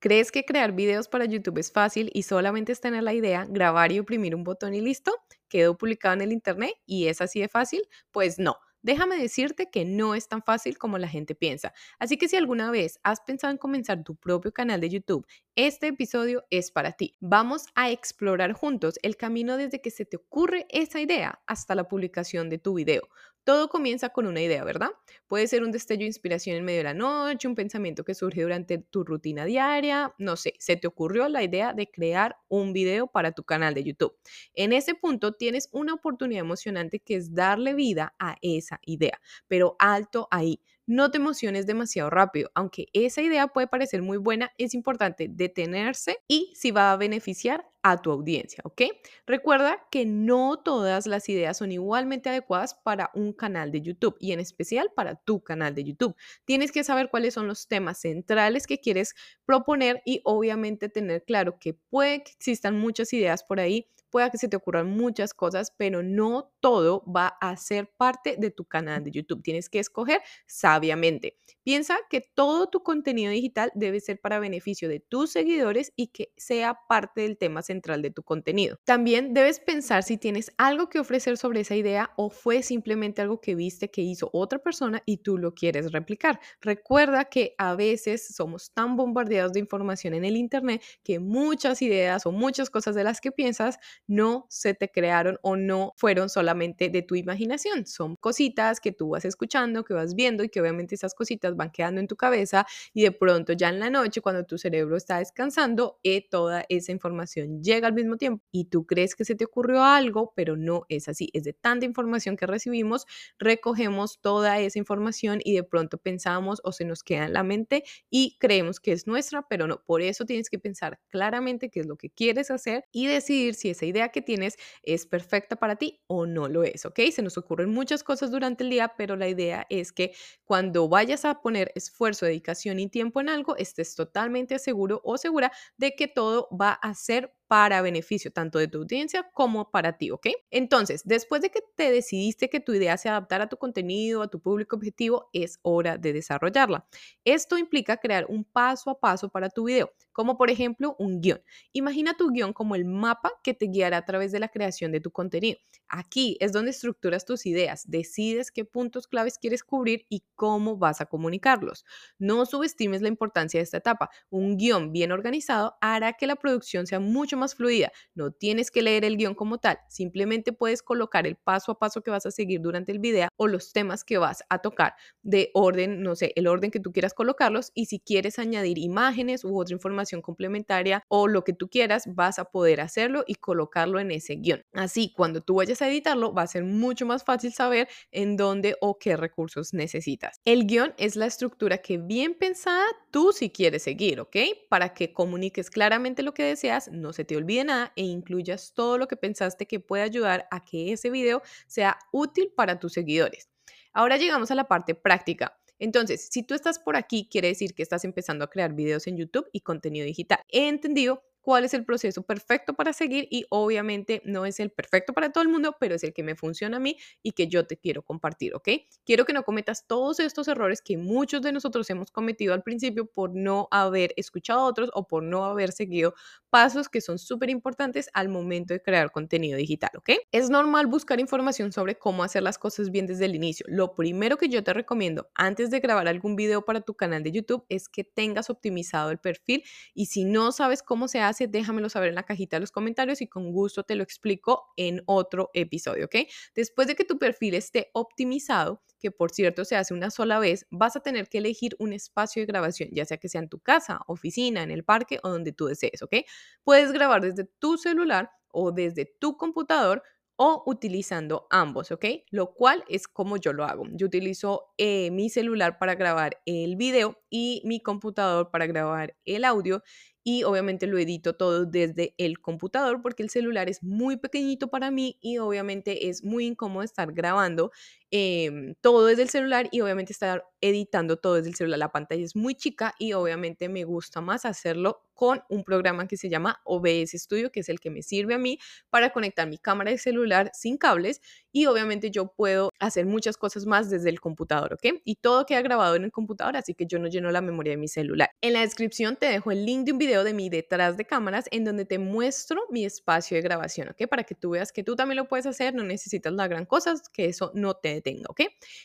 ¿Crees que crear videos para YouTube es fácil y solamente es tener la idea, grabar y oprimir un botón y listo? ¿Quedó publicado en el Internet y es así de fácil? Pues no. Déjame decirte que no es tan fácil como la gente piensa. Así que si alguna vez has pensado en comenzar tu propio canal de YouTube, este episodio es para ti. Vamos a explorar juntos el camino desde que se te ocurre esa idea hasta la publicación de tu video. Todo comienza con una idea, ¿verdad? Puede ser un destello de inspiración en medio de la noche, un pensamiento que surge durante tu rutina diaria, no sé, se te ocurrió la idea de crear un video para tu canal de YouTube. En ese punto tienes una oportunidad emocionante que es darle vida a esa idea, pero alto ahí. No te emociones demasiado rápido. Aunque esa idea puede parecer muy buena, es importante detenerse y si va a beneficiar a tu audiencia, ¿ok? Recuerda que no todas las ideas son igualmente adecuadas para un canal de YouTube y en especial para tu canal de YouTube. Tienes que saber cuáles son los temas centrales que quieres proponer y obviamente tener claro que puede que existan muchas ideas por ahí pueda que se te ocurran muchas cosas, pero no todo va a ser parte de tu canal de YouTube. Tienes que escoger sabiamente. Piensa que todo tu contenido digital debe ser para beneficio de tus seguidores y que sea parte del tema central de tu contenido. También debes pensar si tienes algo que ofrecer sobre esa idea o fue simplemente algo que viste que hizo otra persona y tú lo quieres replicar. Recuerda que a veces somos tan bombardeados de información en el Internet que muchas ideas o muchas cosas de las que piensas no se te crearon o no fueron solamente de tu imaginación. Son cositas que tú vas escuchando, que vas viendo y que obviamente esas cositas van quedando en tu cabeza y de pronto ya en la noche cuando tu cerebro está descansando, eh, toda esa información llega al mismo tiempo y tú crees que se te ocurrió algo, pero no es así. Es de tanta información que recibimos, recogemos toda esa información y de pronto pensamos o se nos queda en la mente y creemos que es nuestra, pero no. Por eso tienes que pensar claramente qué es lo que quieres hacer y decidir si esa idea que tienes es perfecta para ti o no lo es, ¿ok? Se nos ocurren muchas cosas durante el día, pero la idea es que cuando vayas a poner esfuerzo, dedicación y tiempo en algo, estés totalmente seguro o segura de que todo va a ser para beneficio tanto de tu audiencia como para ti, ¿ok? Entonces, después de que te decidiste que tu idea se adaptara a tu contenido, a tu público objetivo, es hora de desarrollarla. Esto implica crear un paso a paso para tu video, como por ejemplo un guion. Imagina tu guion como el mapa que te guiará a través de la creación de tu contenido. Aquí es donde estructuras tus ideas, decides qué puntos claves quieres cubrir y cómo vas a comunicarlos. No subestimes la importancia de esta etapa. Un guion bien organizado hará que la producción sea mucho más fluida. No tienes que leer el guion como tal, simplemente puedes colocar el paso a paso que vas a seguir durante el video o los temas que vas a tocar de orden, no sé, el orden que tú quieras colocarlos y si quieres añadir imágenes u otra información complementaria o lo que tú quieras, vas a poder hacerlo y colocarlo en ese guion. Así, cuando tú vayas a editarlo, va a ser mucho más fácil saber en dónde o qué recursos necesitas. El guion es la estructura que bien pensada tú si quieres seguir, ¿ok? Para que comuniques claramente lo que deseas, no se te olvide nada e incluyas todo lo que pensaste que puede ayudar a que ese video sea útil para tus seguidores. Ahora llegamos a la parte práctica. Entonces, si tú estás por aquí, quiere decir que estás empezando a crear videos en YouTube y contenido digital. He entendido cuál es el proceso perfecto para seguir y obviamente no es el perfecto para todo el mundo, pero es el que me funciona a mí y que yo te quiero compartir, ¿ok? Quiero que no cometas todos estos errores que muchos de nosotros hemos cometido al principio por no haber escuchado a otros o por no haber seguido pasos que son súper importantes al momento de crear contenido digital, ¿ok? Es normal buscar información sobre cómo hacer las cosas bien desde el inicio. Lo primero que yo te recomiendo antes de grabar algún video para tu canal de YouTube es que tengas optimizado el perfil y si no sabes cómo se hace, déjamelo saber en la cajita de los comentarios y con gusto te lo explico en otro episodio, ¿ok? Después de que tu perfil esté optimizado, que por cierto se hace una sola vez, vas a tener que elegir un espacio de grabación, ya sea que sea en tu casa, oficina, en el parque o donde tú desees, ¿ok? Puedes grabar desde tu celular o desde tu computador o utilizando ambos, ¿ok? Lo cual es como yo lo hago. Yo utilizo eh, mi celular para grabar el video y mi computador para grabar el audio y obviamente lo edito todo desde el computador porque el celular es muy pequeñito para mí y obviamente es muy incómodo estar grabando em, todo desde el celular y obviamente estar editando todo desde el celular. La pantalla es muy chica y obviamente me gusta más hacerlo con un programa que se llama OBS Studio, que es el que me sirve a mí para conectar mi cámara de celular sin cables y obviamente yo puedo hacer muchas cosas más desde el computador, ¿ok? Y todo queda grabado en el computador, así que yo no lleno la memoria de mi celular. En la descripción te dejo el link de un video de mi detrás de cámaras en donde te muestro mi espacio de grabación, ¿ok? Para que tú veas que tú también lo puedes hacer, no necesitas la gran cosa, que eso no te detenga, ¿ok?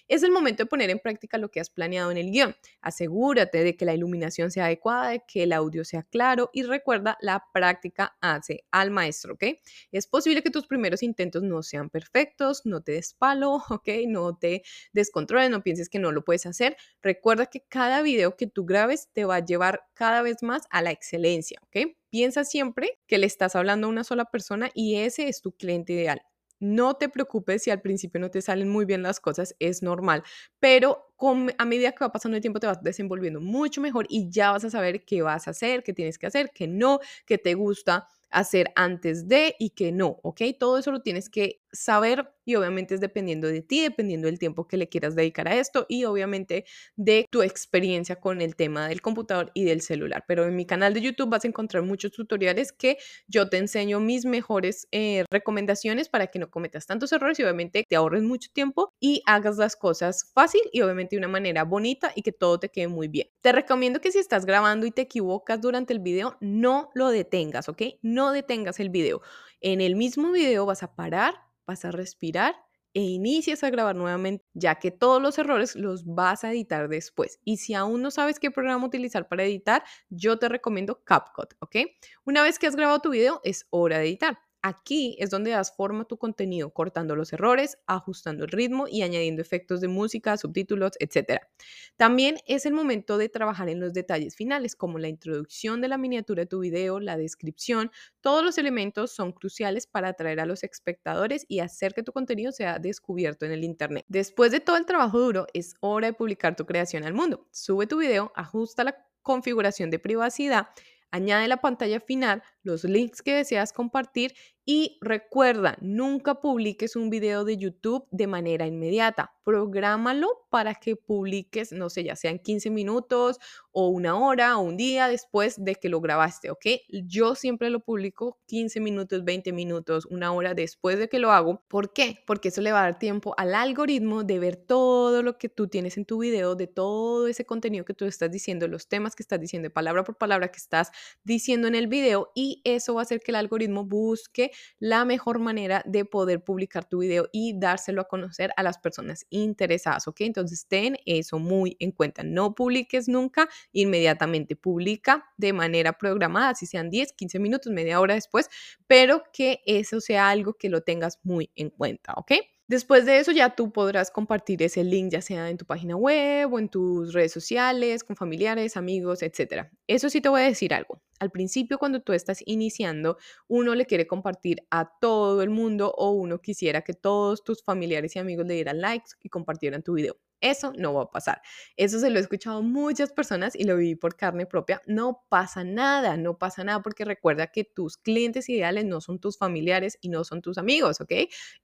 Es el momento de poner en práctica lo que has planeado en el guion. Asegúrate de que la iluminación sea adecuada, de que el audio sea claro y recuerda, la práctica hace al maestro, ¿ok? Es posible que tus primeros intentos no sean perfectos, no te des palo, ¿ok? No te descontroles, no pienses que no lo puedes hacer. Recuerda que cada video que tú grabes te va a llevar cada vez más a la excelencia, ¿ok? Piensa siempre que le estás hablando a una sola persona y ese es tu cliente ideal. No te preocupes si al principio no te salen muy bien las cosas, es normal, pero a medida que va pasando el tiempo te vas desenvolviendo mucho mejor y ya vas a saber qué vas a hacer, qué tienes que hacer, qué no, qué te gusta hacer antes de y qué no, ¿ok? Todo eso lo tienes que saber y obviamente es dependiendo de ti, dependiendo del tiempo que le quieras dedicar a esto y obviamente de tu experiencia con el tema del computador y del celular. Pero en mi canal de YouTube vas a encontrar muchos tutoriales que yo te enseño mis mejores eh, recomendaciones para que no cometas tantos errores y obviamente te ahorres mucho tiempo y hagas las cosas fácil y obviamente de una manera bonita y que todo te quede muy bien. Te recomiendo que si estás grabando y te equivocas durante el video, no lo detengas, ¿ok? No detengas el video. En el mismo video vas a parar vas a respirar e inicias a grabar nuevamente, ya que todos los errores los vas a editar después. Y si aún no sabes qué programa utilizar para editar, yo te recomiendo CapCut, ¿ok? Una vez que has grabado tu video, es hora de editar. Aquí es donde das forma a tu contenido, cortando los errores, ajustando el ritmo y añadiendo efectos de música, subtítulos, etc. También es el momento de trabajar en los detalles finales, como la introducción de la miniatura de tu video, la descripción. Todos los elementos son cruciales para atraer a los espectadores y hacer que tu contenido sea descubierto en el Internet. Después de todo el trabajo duro, es hora de publicar tu creación al mundo. Sube tu video, ajusta la configuración de privacidad añade la pantalla final, los links que deseas compartir y recuerda, nunca publiques un video de YouTube de manera inmediata. Prográmalo para que publiques, no sé, ya sean 15 minutos o una hora o un día después de que lo grabaste, ¿ok? Yo siempre lo publico 15 minutos, 20 minutos, una hora después de que lo hago. ¿Por qué? Porque eso le va a dar tiempo al algoritmo de ver todo lo que tú tienes en tu video, de todo ese contenido que tú estás diciendo, los temas que estás diciendo, palabra por palabra que estás diciendo en el video y eso va a hacer que el algoritmo busque la mejor manera de poder publicar tu video y dárselo a conocer a las personas interesadas, ¿ok? Entonces ten eso muy en cuenta. No publiques nunca inmediatamente, publica de manera programada, si sean 10, 15 minutos, media hora después, pero que eso sea algo que lo tengas muy en cuenta, ¿ok? Después de eso ya tú podrás compartir ese link ya sea en tu página web o en tus redes sociales, con familiares, amigos, etc. Eso sí te voy a decir algo. Al principio cuando tú estás iniciando, uno le quiere compartir a todo el mundo o uno quisiera que todos tus familiares y amigos le dieran likes y compartieran tu video. Eso no va a pasar. Eso se lo he escuchado a muchas personas y lo viví por carne propia. No pasa nada, no pasa nada porque recuerda que tus clientes ideales no son tus familiares y no son tus amigos, ¿ok?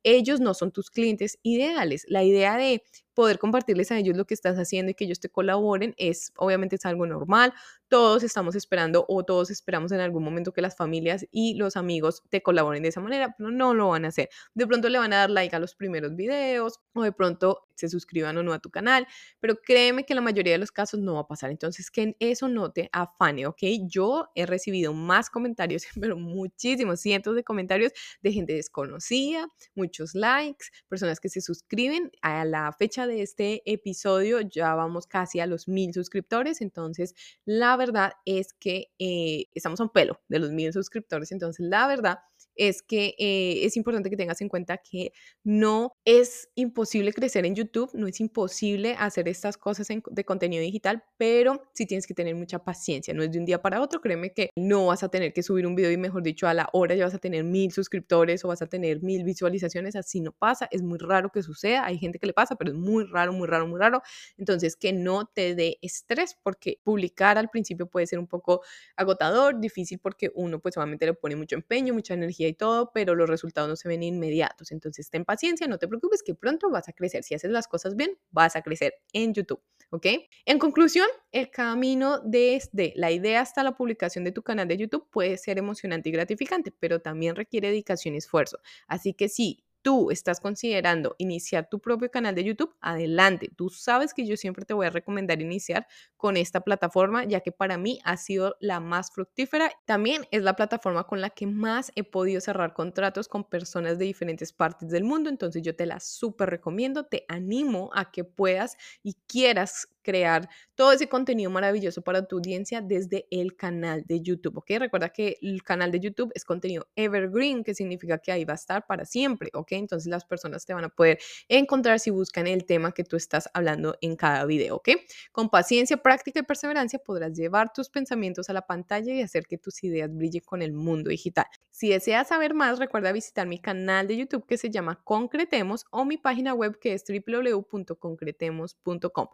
Ellos no son tus clientes ideales. La idea de poder compartirles a ellos lo que estás haciendo y que ellos te colaboren es obviamente es algo normal. Todos estamos esperando o todos esperamos en algún momento que las familias y los amigos te colaboren de esa manera, pero no lo van a hacer. De pronto le van a dar like a los primeros videos o de pronto se suscriban o no a tu canal, pero créeme que en la mayoría de los casos no va a pasar. Entonces, que en eso no te afane, ¿ok? Yo he recibido más comentarios, pero muchísimos, cientos de comentarios de gente desconocida, muchos likes, personas que se suscriben a la fecha de este episodio ya vamos casi a los mil suscriptores, entonces la verdad es que eh, estamos a un pelo de los mil suscriptores, entonces la verdad es que eh, es importante que tengas en cuenta que no es imposible crecer en YouTube, no es imposible hacer estas cosas de contenido digital, pero sí tienes que tener mucha paciencia, no es de un día para otro, créeme que no vas a tener que subir un video y mejor dicho a la hora ya vas a tener mil suscriptores o vas a tener mil visualizaciones, así no pasa, es muy raro que suceda, hay gente que le pasa, pero es muy raro, muy raro, muy raro, entonces que no te dé estrés porque publicar al principio puede ser un poco agotador, difícil porque uno pues obviamente le pone mucho empeño, mucha energía y todo, pero los resultados no se ven inmediatos. Entonces, ten paciencia, no te preocupes, que pronto vas a crecer. Si haces las cosas bien, vas a crecer en YouTube. ¿ok? En conclusión, el camino desde la idea hasta la publicación de tu canal de YouTube puede ser emocionante y gratificante, pero también requiere dedicación y esfuerzo. Así que sí, tú estás considerando iniciar tu propio canal de YouTube, adelante. Tú sabes que yo siempre te voy a recomendar iniciar con esta plataforma, ya que para mí ha sido la más fructífera. También es la plataforma con la que más he podido cerrar contratos con personas de diferentes partes del mundo. Entonces yo te la súper recomiendo, te animo a que puedas y quieras crear todo ese contenido maravilloso para tu audiencia desde el canal de YouTube, ¿ok? Recuerda que el canal de YouTube es contenido evergreen, que significa que ahí va a estar para siempre, ¿ok? Entonces las personas te van a poder encontrar si buscan el tema que tú estás hablando en cada video, ¿ok? Con paciencia, práctica y perseverancia podrás llevar tus pensamientos a la pantalla y hacer que tus ideas brillen con el mundo digital. Si deseas saber más, recuerda visitar mi canal de YouTube que se llama Concretemos o mi página web que es www.concretemos.com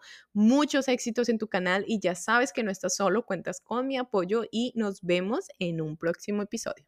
muchos éxitos en tu canal y ya sabes que no estás solo, cuentas con mi apoyo y nos vemos en un próximo episodio.